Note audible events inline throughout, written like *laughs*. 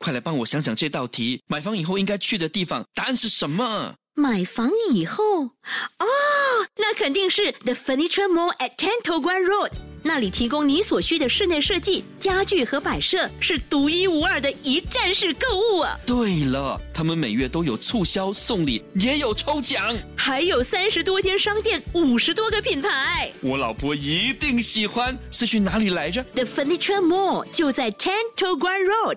快来帮我想想这道题。买房以后应该去的地方，答案是什么？买房以后，哦，那肯定是 The Furniture Mall at Ten To Guan Road，那里提供你所需的室内设计、家具和摆设，是独一无二的一站式购物啊！对了，他们每月都有促销、送礼，也有抽奖，还有三十多间商店，五十多个品牌。我老婆一定喜欢。是去哪里来着？The Furniture Mall 就在 Ten To Guan Road。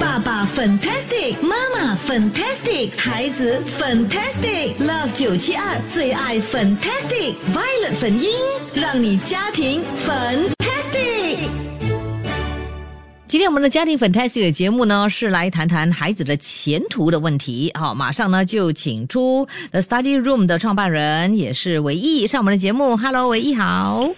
爸爸 fantastic，妈妈 fantastic，孩子 fantastic，Love 九七二最爱 fantastic，Violet 粉音，让你家庭 fantastic。今天我们的家庭 fantastic 的节目呢，是来谈谈孩子的前途的问题。好，马上呢就请出 The Study Room 的创办人，也是唯一上我们的节目。Hello，唯一好。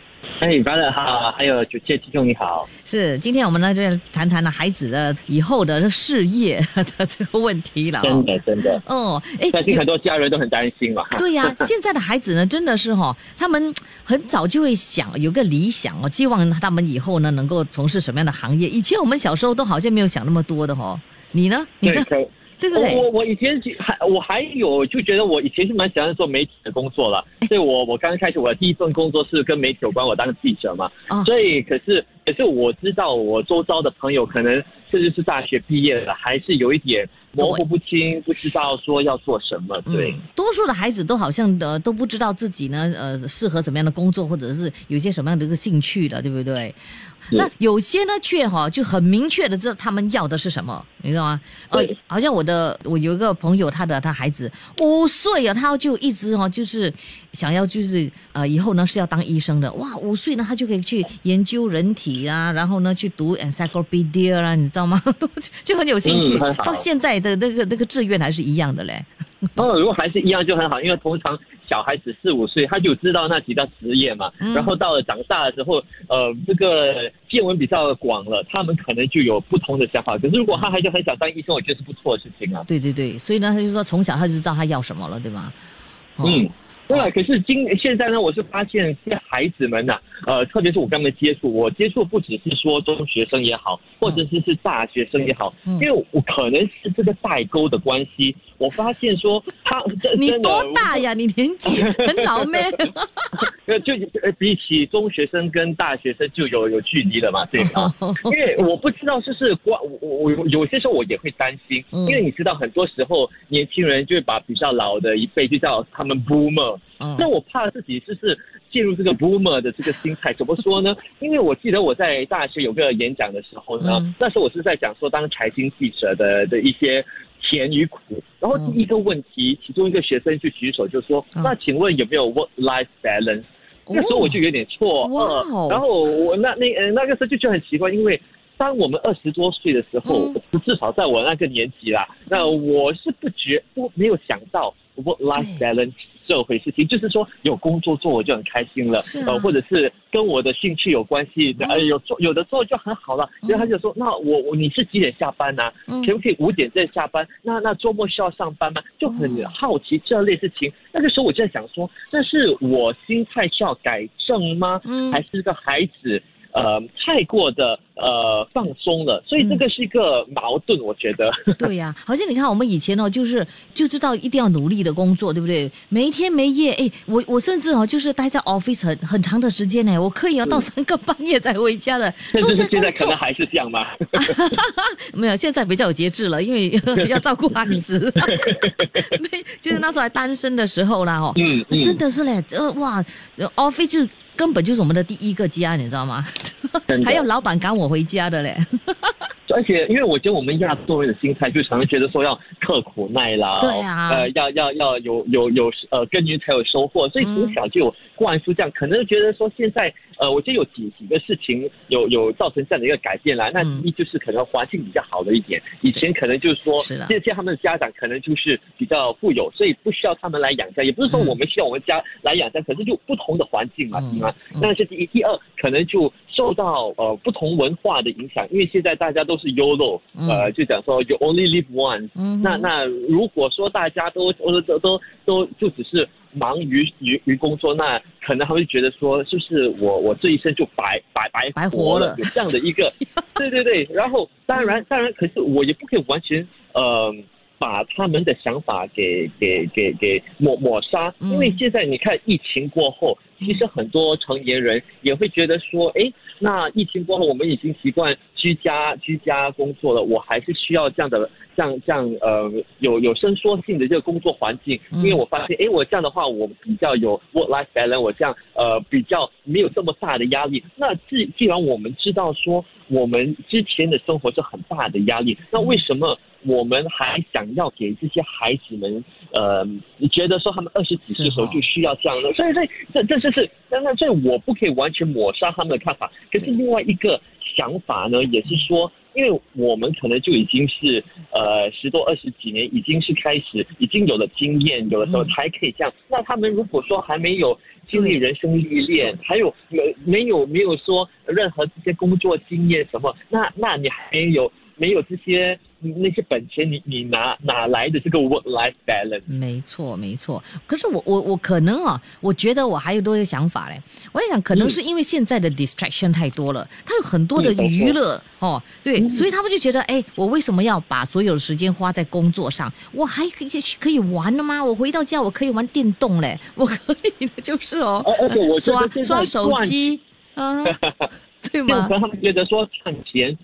哎，巴乐好，还有九七听众你好。是，今天我们呢就谈谈了孩子的以后的事业 *laughs* 的这个问题了。真的，真的。哦，哎，相信很多家人都很担心嘛。*laughs* *laughs* 对呀，现在的孩子呢，真的是哈，他们很早就会想有个理想哦，希望他们以后呢能够从事什么样的行业。以前我们小时候都好像没有想那么多的哈。你呢？你呢？对不对？我我以前还我还有就觉得我以前是蛮喜欢做媒体的工作了，所以我我刚刚开始我的第一份工作是跟媒体有关，我当记者嘛。所以可是可是我知道我周遭的朋友可能甚至是大学毕业了，还是有一点模糊不清，不知道说要做什么。对，多数的孩子都好像的都不知道自己呢呃适合什么样的工作，或者是有些什么样的一个兴趣的，对不对？那有些呢，却哈就很明确的知道他们要的是什么，你知道吗？呃，好像我的我有一个朋友，他的他孩子五岁啊，他就一直哈就是想要就是呃以后呢是要当医生的，哇，五岁呢他就可以去研究人体啊，然后呢去读 encyclopedia 啊，你知道吗？*laughs* 就很有兴趣，到现在的那个那个志愿还是一样的嘞。哦，如果还是一样就很好，因为通常小孩子四五岁他就知道那几道职业嘛，然后到了长大的时候，呃，这个见闻比较广了，他们可能就有不同的想法。可是如果他还是很想当医生，我觉得是不错的事情啊。对对对，所以呢，他就说从小他就知道他要什么了，对吗？嗯。对，可是今现在呢，我是发现这些孩子们呐，呃，特别是我跟他们接触，我接触不只是说中学生也好，或者是是大学生也好，因为我可能是这个代沟的关系，我发现说他你多大呀？你年纪很老咩？*laughs* 呃，就比起中学生跟大学生就有有距离了嘛，对啊？因为我不知道就是关我我有些时候我也会担心，因为你知道很多时候年轻人就会把比较老的一辈就叫他们 boomer。那我怕自己就是进入这个 boomer 的这个心态，怎么说呢？*laughs* 因为我记得我在大学有个演讲的时候呢，那时候我是在讲说当财经记者的的一些甜与苦。然后第一个问题，其中一个学生就举手就说：“那请问有没有 work life balance？” 那时候我就有点错愕。然后我那那呃那个时候就觉得很奇怪，因为当我们二十多岁的时候，至少在我那个年纪啦，那我是不觉不没有想到 work life balance。这回事情就是说有工作做我就很开心了，呃，或者是跟我的兴趣有关系，呃，有做有的做就很好了。然后他就说，那我我你是几点下班呢？可不可以五点再下班？那那周末需要上班吗？就很好奇这类事情。那个时候我就在想说，那是我心态需要改正吗？还是个孩子？呃，太过的呃放松了，所以这个是一个矛盾，我觉得。*laughs* 对呀，好像你看我们以前哦，就是就知道一定要努力的工作，对不对？没天没夜，哎，我我甚至哦，就是待在 office 很很长的时间呢，我可以要到三个半夜才回家的。*laughs* 但是现在可能还是这样吗？*laughs* 没有，现在比较有节制了，因为要照顾孩子。没，就是那时候还单身的时候啦，哦，嗯，真的是嘞，呃，哇，office 就。根本就是我们的第一个家，你知道吗？*laughs* 还有老板赶我回家的嘞。而且，因为我觉得我们亚洲人的心态，就常常觉得说要刻苦耐劳，对啊，呃，要要要有有有呃耕耘才有收获，所以从小就有灌输这样。可能觉得说现在，呃，我觉得有几几个事情有有造成这样的一个改变啦。那第一就是可能环境比较好了一点，以前可能就是说，现在他们的家长可能就是比较富有，所以不需要他们来养家，也不是说我们需要我们家来养家，可是就不同的环境嘛，是吗？那是第一，第二可能就受到呃不同文化的影响，因为现在大家都是 YOLO，呃，就讲说 You only live once。那那如果说大家都都都都都就只是忙于于于工作，那可能他会觉得说，是不是我我这一生就白白白白活了有这样的一个，*laughs* 对对对。然后当然当然，可是我也不可以完全呃把他们的想法给给给给抹抹杀，嗯。因为现在你看疫情过后，其实很多成年人也会觉得说，哎，那疫情过后我们已经习惯居家居家工作了，我还是需要这样的。这样这样呃有有伸缩性的这个工作环境，嗯因为我发现，哎，我这样的话，我比较有 work life balance，我这样呃比较没有这么大的压力。那既既然我们知道说我们之前的生活是很大的压力，那为什么我们还想要给这些孩子们呃觉得说他们二十几岁的时候就需要这样的？所以所以这这就是，当然这我不可以完全抹杀他们的看法，可是另外一个想法呢，也是说。因为我们可能就已经是呃十多二十几年，已经是开始已经有了经验，有的时候才可以这样。那他们如果说还没有经历人生历练，还有没没有没有说任何这些工作经验什么，那那你还没有没有这些那些本钱，你你哪哪来的这个 work life balance？没错，没错。可是我我我可能啊，我觉得我还有多一个想法嘞。我在想，可能是因为现在的 distraction 太多了，他有很多的娱乐哦，对，所以他们就觉得，哎，我为什么要把所有的时间花在工作上？我还可以可以玩的吗？我回到家我可以玩电动嘞，我可以的，就是哦，而而且我刷刷手机啊，*laughs* 对吗就可？*laughs* 能他们觉得说赚钱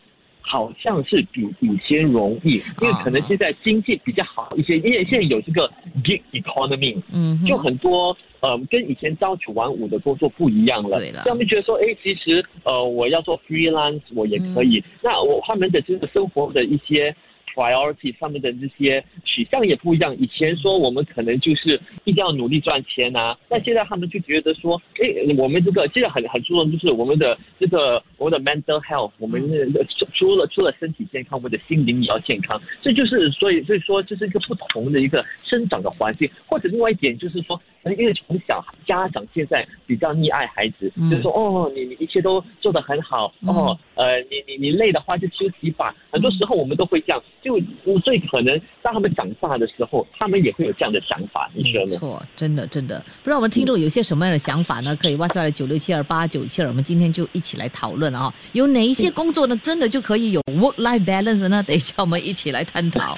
好像是比以前容易，因为可能现在经济比较好一些，因为现在有这个 gig economy，嗯，就很多呃跟以前朝九晚五的工作不一样了。对他们觉得说，哎，其实呃我要做 freelance 我也可以。那我他们的这个生活的一些。Priority 上面的这些取向也不一样。以前说我们可能就是一定要努力赚钱啊，那现在他们就觉得说，哎，我们这个现在很很注重就是我们的这个我们的 mental health，我们的除除了除了身体健康，我们的心灵也要健康。这就是所以所以说这是一个不同的一个生长的环境，或者另外一点就是说，因为从小家长现在比较溺爱孩子，嗯就是说哦，你你一切都做得很好，哦，呃，你你你累的话就休息吧。很多时候我们都会这样，就最可能当他们长大的时候，他们也会有这样的想法，你觉得呢？没错，真的真的，不知道我们听众有些什么样的想法呢？可以 WhatsApp 九六七二八九七二，我们今天就一起来讨论啊。有哪一些工作呢，真的就可以有 work life balance 呢？等一下我们一起来探讨。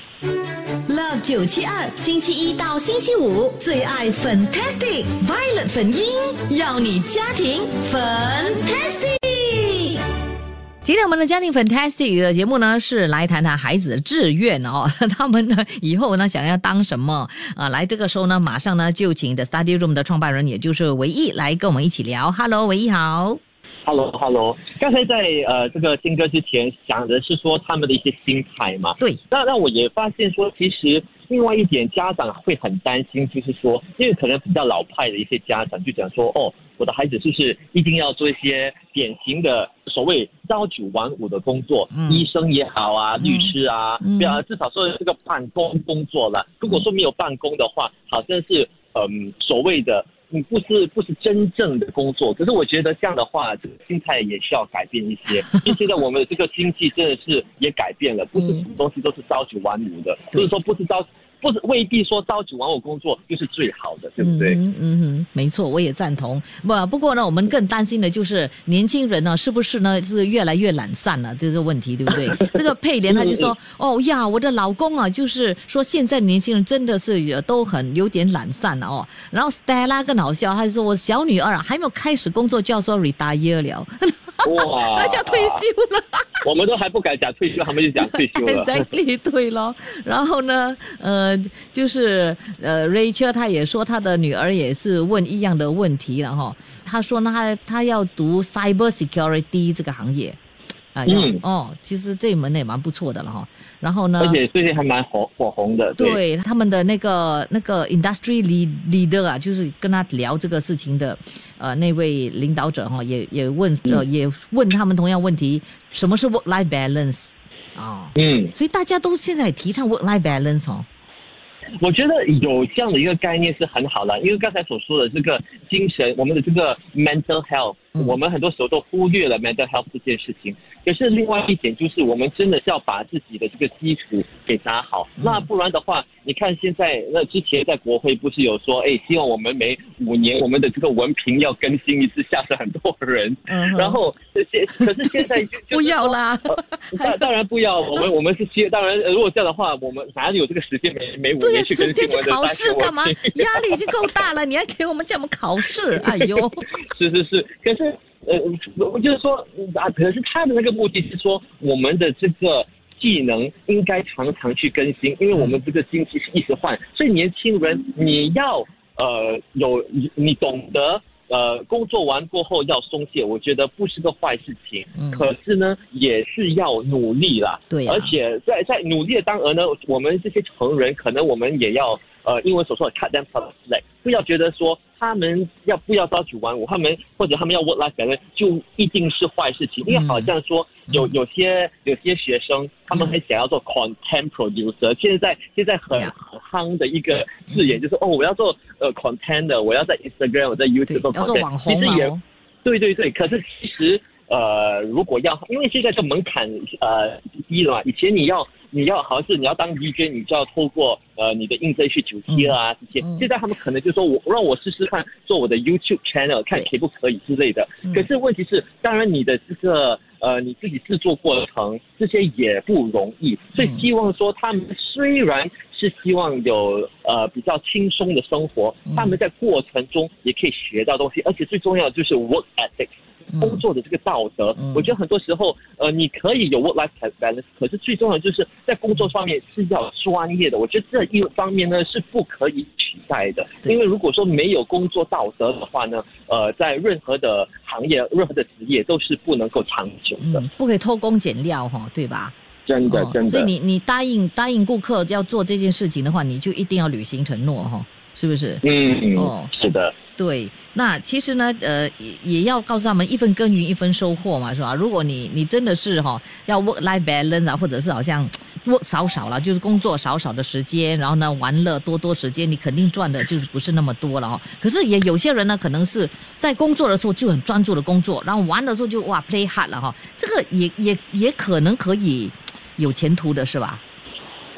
Love 九七二，星期一到星期五最爱 Fantastic Violet 粉音，要你家庭 Fantastic。今天我们的家庭 Fantastic 的节目呢，是来谈谈孩子的志愿哦。*laughs* 他们呢以后呢想要当什么啊？来这个时候呢，马上呢就请 The Study Room 的创办人，也就是维义来跟我们一起聊。Hello，维义好。Hello，Hello，刚才在呃这个新歌之前讲的是说他们的一些心态嘛，对，那那我也发现说，其实另外一点家长会很担心，就是说，因为可能比较老派的一些家长就讲说，哦，我的孩子是不是一定要做一些典型的所谓朝九晚五的工作，嗯医生也好啊，律师啊，嗯对啊，至少说是个办公工作了。如果说没有办公的话，好像是嗯所谓的。嗯，不是不是真正的工作，可是我觉得这样的话，这个心态也需要改变一些。因为现在我们的这个经济真的是也改变了，不是什么东西都是朝九晚五的，对就是说不是朝，不是未必说朝九晚五工作就是最好的，对不对？嗯嗯哼，没错，我也赞同。不，不过呢，我们更担心的就是年轻人呢，是不是呢是越来越懒散了这个问题，对不对？*laughs* 这个佩莲她就说，哦呀，我的老公啊，就是说现在年轻人真的是呃都很有点懒散了哦。然后 Stella 更好笑，她就说我小女儿啊还没有开始工作就要说 retire 了，哇，*laughs* 那就要退休了。*laughs* 我们都还不敢讲退休，他们就讲退休了。*laughs* exactly 对咯。然后呢，呃，就是呃，Rachel 她也说她的女儿也是问一样的问题了哈。她说呢，她她要读 cyber security 这个行业。嗯哦，其实这一门也蛮不错的了哈。然后呢，而且最近还蛮火火红的，对。对他们的那个那个 industry lead leader 啊，就是跟他聊这个事情的，呃，那位领导者哈，也也问呃、嗯也问他们同样问题，什么是 work life balance 啊、嗯，所以大家都现在提倡 work life balance 哦。我觉得有这样的一个概念是很好的，因为刚才所说的这个精神，我们的这个 mental health，我们很多时候都忽略了 mental health 这件事情。可是另外一点就是，我们真的是要把自己的这个基础给打好。那不然的话，你看现在那之前在国会不是有说，哎，希望我们每五年我们的这个文凭要更新一次，吓死很多人。嗯。然后这些，可是现在就不要啦。当当然不要，我们我们是希当然，如果这样的话，我们哪里有这个时间每每五年去更新文考试干嘛？压力已经够大了，你还给我们这么考试？哎呦！*laughs* 是是是，可是。呃，我就是说啊，可是他的那个目的是说，我们的这个技能应该常常去更新，因为我们这个经济是一直换，所以年轻人你要呃有你懂得呃工作完过后要松懈，我觉得不是个坏事情。嗯。可是呢，也是要努力啦。对。而且在在努力的当儿呢，我们这些成人可能我们也要呃，英文所说的 cut them some slack，不要觉得说。他们要不要朝九晚五？他们或者他们要 work life balance，就一定是坏事情。因为好像说有有些有些学生，他们很想要做 content producer。现在现在很很夯的一个字眼就是哦，我要做呃 content 的，我要在 Instagram，我在 YouTube 做 content。其实也对对对，可是其实呃，如果要，因为现在这门槛呃低了嘛，以前你要。你要好像是你要当 DJ，你就要透过呃你的应征去九七啊这些。现在他们可能就说我让我试试看做我的 YouTube channel，看可不可以之类的。可是问题是，当然你的这个呃你自己制作过程这些也不容易，所以希望说他们虽然是希望有呃比较轻松的生活，他们在过程中也可以学到东西，而且最重要的就是 work ethic。工作的这个道德，我觉得很多时候，呃，你可以有 work life balance，可是最重要就是在工作方面是要专业的。我觉得这一方面呢是不可以取代的，因为如果说没有工作道德的话呢，呃，在任何的行业、任何的职业都是不能够长久的。不可以偷工减料哈，对吧？真的，真的。所以你你答应答应顾客要做这件事情的话，你就一定要履行承诺哈，是不是？嗯，哦，是的。对，那其实呢，呃，也也要告诉他们一分耕耘一分收获嘛，是吧？如果你你真的是哈要 work life balance 啊，或者是好像 work 少少了，就是工作少少的时间，然后呢玩乐多多时间，你肯定赚的就是不是那么多了哈。可是也有些人呢，可能是在工作的时候就很专注的工作，然后玩的时候就哇 play hard 了哈，这个也也也可能可以有前途的是吧？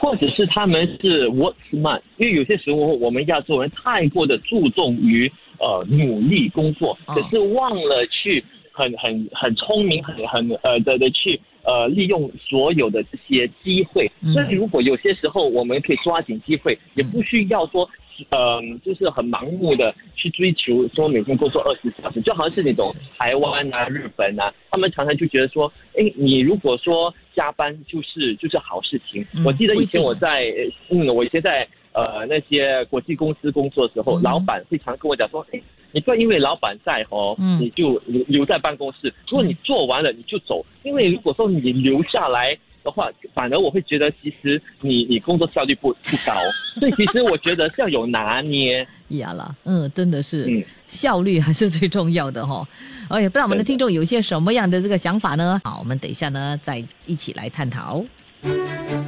或者是他们是 work smart，因为有些时候我们亚洲人太过的注重于。呃，努力工作，可是忘了去很很很聪明，很很呃的的去呃利用所有的这些机会。所以如果有些时候我们可以抓紧机会，也不需要说。嗯，就是很盲目的去追求说每天工作二十小时，就好像是那种台湾啊、日本啊，他们常常就觉得说，哎，你如果说加班就是就是好事情。我记得以前我在嗯，我以前在呃那些国际公司工作的时候，老板会常跟我讲说，哎，你不要因为老板在哦，你就留留在办公室，如果你做完了你就走，因为如果说你留下来。的话，反而我会觉得，其实你你工作效率不不高，*laughs* 所以其实我觉得是要有拿捏。呀啦，嗯，真的是，嗯，效率还是最重要的哈。*laughs* 哎呀，不知道我们的听众有些什么样的这个想法呢？好，我们等一下呢再一起来探讨。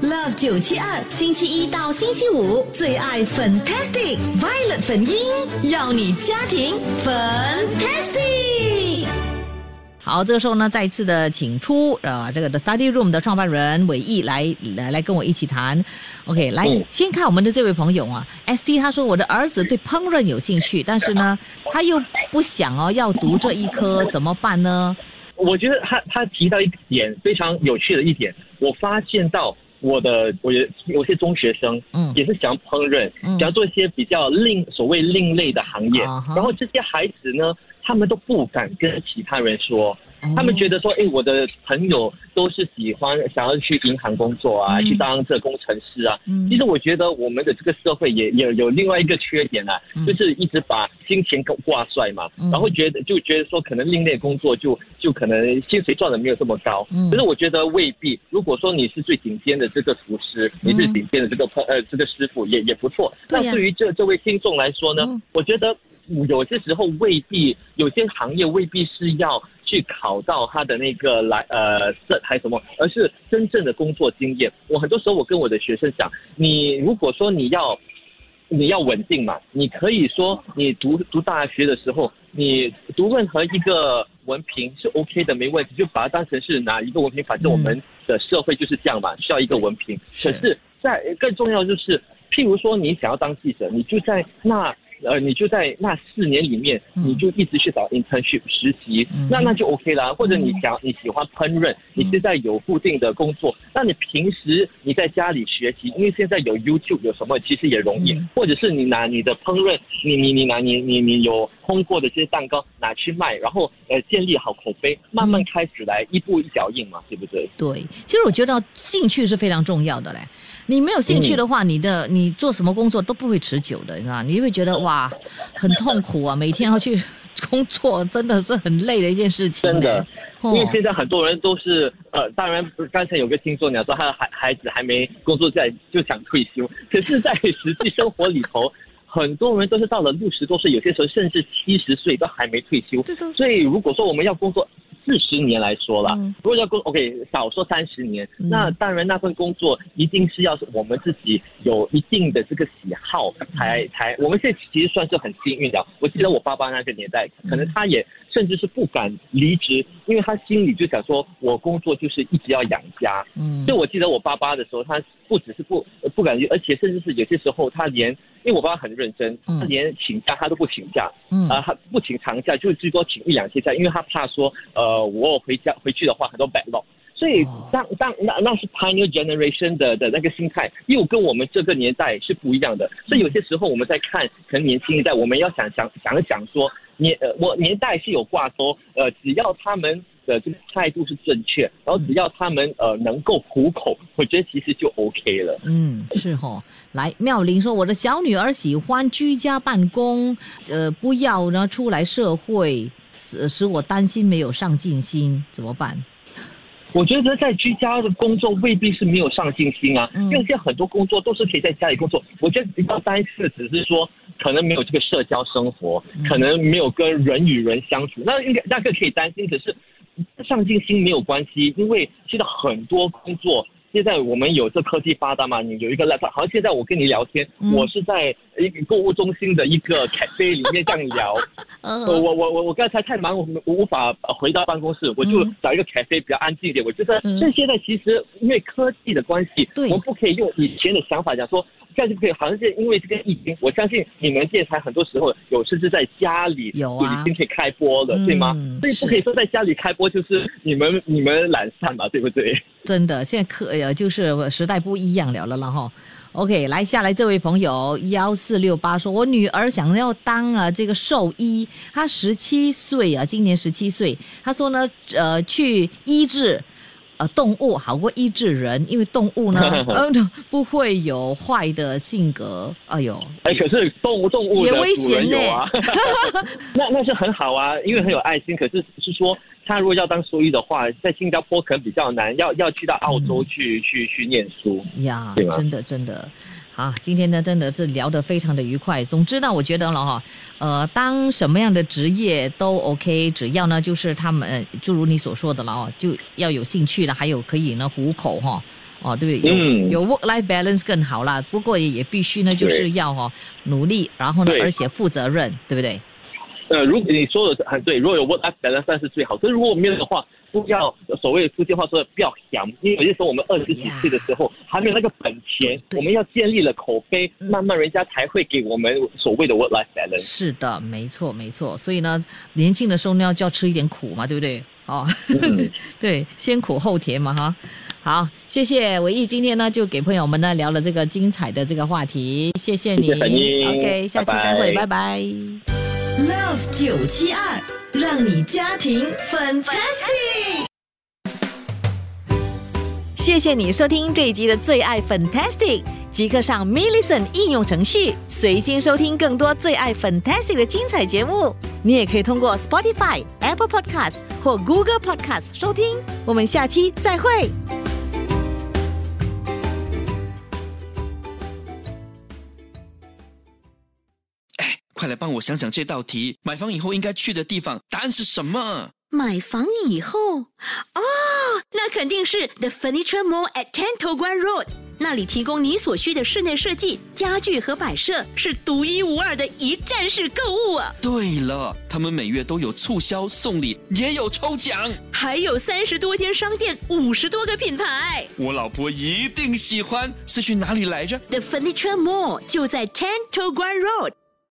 Love 九七二，星期一到星期五最爱 Fantastic Violet 粉音，要你家庭 Fantastic。好，这个时候呢，再一次的请出呃，这个 The Study Room 的创办人伟毅来来来跟我一起谈。OK，来先看我们的这位朋友啊，SD 他说我的儿子对烹饪有兴趣，但是呢，*laughs* 他又不想哦要读这一科，怎么办呢？我觉得他他提到一点非常有趣的一点，我发现到我的我有些中学生嗯也是想烹饪，想要做一些比较另所谓另类的行业，然后这些孩子呢。他们都不敢跟其他人说，他们觉得说，哎，我的朋友都是喜欢想要去银行工作啊，去当这工程师啊。其实我觉得我们的这个社会也也有另外一个缺点啊，就是一直把金钱挂帅嘛，然后觉得就觉得说可能另类工作就就可能薪水赚的没有这么高。可是我觉得未必，如果说你是最顶尖的这个厨师，你是顶尖的这个呃这个师傅也也不错。那对于这这位听众来说呢，我觉得。有些时候未必，有些行业未必是要去考到他的那个来呃这还什么，而是真正的工作经验。我很多时候我跟我的学生讲，你如果说你要你要稳定嘛，你可以说你读读大学的时候，你读任何一个文凭是 OK 的，没问题，就把它当成是哪一个文凭，反正我们的社会就是这样嘛，需要一个文凭。可是，在更重要就是，譬如说你想要当记者，你就在那。呃，你就在那四年里面，嗯你就一直去找 internship 实习，嗯那那就 OK 啦。或者你想你喜欢烹饪，你现在有固定的工作，那你平时你在家里学习，因为现在有 YouTube 有什么，其实也容易。嗯或者是你拿你的烹饪，你你你拿你你你有烘过的这些蛋糕拿去卖，然后呃建立好口碑，慢慢开始来，一步一脚印嘛，对不对？对，其实我觉得兴趣是非常重要的嘞。你没有兴趣的话，你的你做什么工作都不会持久的，你知道吗？你会觉得哇，很痛苦啊，每天要去工作，真的是很累的一件事情呢。真的哦因为现在很多人都是呃，当然刚才有个听众讲说他的孩孩子还没工作在就想退休，可是，在实际生活里头。很多人都是到了六十多岁，有些时候甚至七十岁都还没退休对的。所以如果说我们要工作四十年来说了，嗯如果要工 OK 少说三十年，嗯那当然那份工作一定是要是我们自己有一定的这个喜好才才。我们现在其实算是很幸运的。我记得我爸爸那个年代，可能他也甚至是不敢离职，因为他心里就想说，我工作就是一直要养家。嗯就我记得我爸爸的时候，他不只是不呃不敢离，而且甚至是有些时候他连，因为我爸爸很认真，嗯他连请假他都不请假，嗯啊、他不请长假，就最多请一两天假，因为他怕说，呃，我回家回去的话很多 backlog。所以哦当当那那是 pioneer generation 的的那个心态，又跟我们这个年代是不一样的。所以有些时候我们在看可能年轻一代，我们要想想想一想说，年呃我年代是有挂钩，呃只要他们的这个态度是正确，然后只要他们呃能够糊口，我觉得其实就 OK 了。嗯，是哈。来，妙玲说，我的小女儿喜欢居家办公，呃，不要呢出来社会，使使我担心没有上进心，怎么办？我觉得在居家的工作未必是没有上进心啊，嗯因为现在很多工作都是可以在家里工作。我觉得比较担心的只是说，可能没有这个社交生活，嗯可能没有跟人与人相处，那应该那个可以担心。可是上进心没有关系，因为现在很多工作。现在我们有这科技发达嘛？你有一个 laptop，好像现在我跟你聊天，嗯我是在一个购物中心的一个 cafe 里面这样聊，*laughs* 我我我我刚才太忙，我我无法呃回到办公室，我就嗯找一个 cafe 比较安静一点。我觉得嗯这现在其实因为科技的关系，我们不可以用以前的想法讲说。这样就不可以，好像是因为这个疫情，我相信你们电台很多时候有甚至在家里有啊已经可以开播了，嗯对吗？所以不可以说在家里开播就是你们你们懒散嘛，对不对？真的，现在可呃就是时代不一样了了了哈。OK，来下来这位朋友幺四六八说，我女儿想要当啊这个兽医，她十七岁啊，今年十七岁。她说呢，呃，去医治呃动物好过医治人，因为动物呢，*laughs* 呃不会有坏的性格。哎呦，哎，可是动物动物也危险呢人有啊，*laughs* 那那是很好啊，因为很有爱心。可是是说，他如果要当兽医的话，在新加坡可能比较难，要要去到澳洲去、去去念书。呀对，吗真的真的。好，今天呢真的是聊得非常的愉快。总之呢，我觉得了哈，呃，当什么样的职业都 OK，只要呢就是他们，呃就如你所说的了哦，就要有兴趣了，还有可以呢糊口哈。哦，对不对？有、嗯有 work life balance 更好啦。不过也也必须呢，就是要哈、努力，然后呢，而且负责任，对不对？呃，如果你说的很对，如果有 work life balance 算是最好。可是如果没有的话，不要所谓福建话说的不要想，因为有些时候我们二十几岁的时候还没有那个本钱，我们要建立了口碑，嗯慢慢人家才会给我们所谓的 work life balance。是的，没错没错。所以呢，年轻的时候呢，就要吃一点苦嘛，对不对？哦，嗯 *laughs* 对，先苦后甜嘛，哈。好，谢谢伟毅，今天呢就给朋友们呢聊了这个精彩的这个话题，谢谢你。谢谢你 OK，下期拜拜再会，拜拜 Love 九七二，让你家庭 fantastic。谢谢你收听这一集的最爱 Fantastic，即刻上 m i l l i c e n t 应用程序，随心收听更多最爱 Fantastic 的精彩节目。你也可以通过 Spotify、Apple Podcast 或 Google Podcast 收听。我们下期再会。来帮我想想这道题，买房以后应该去的地方，答案是什么？买房以后，哦，那肯定是 The Furniture Mall at Ten Toguan Road。那里提供你所需的室内设计、家具和摆设，是独一无二的一站式购物啊！对了，他们每月都有促销、送礼，也有抽奖，还有三十多间商店，五十多个品牌。我老婆一定喜欢。是去哪里来着？The Furniture Mall 就在 Ten To Guan Road。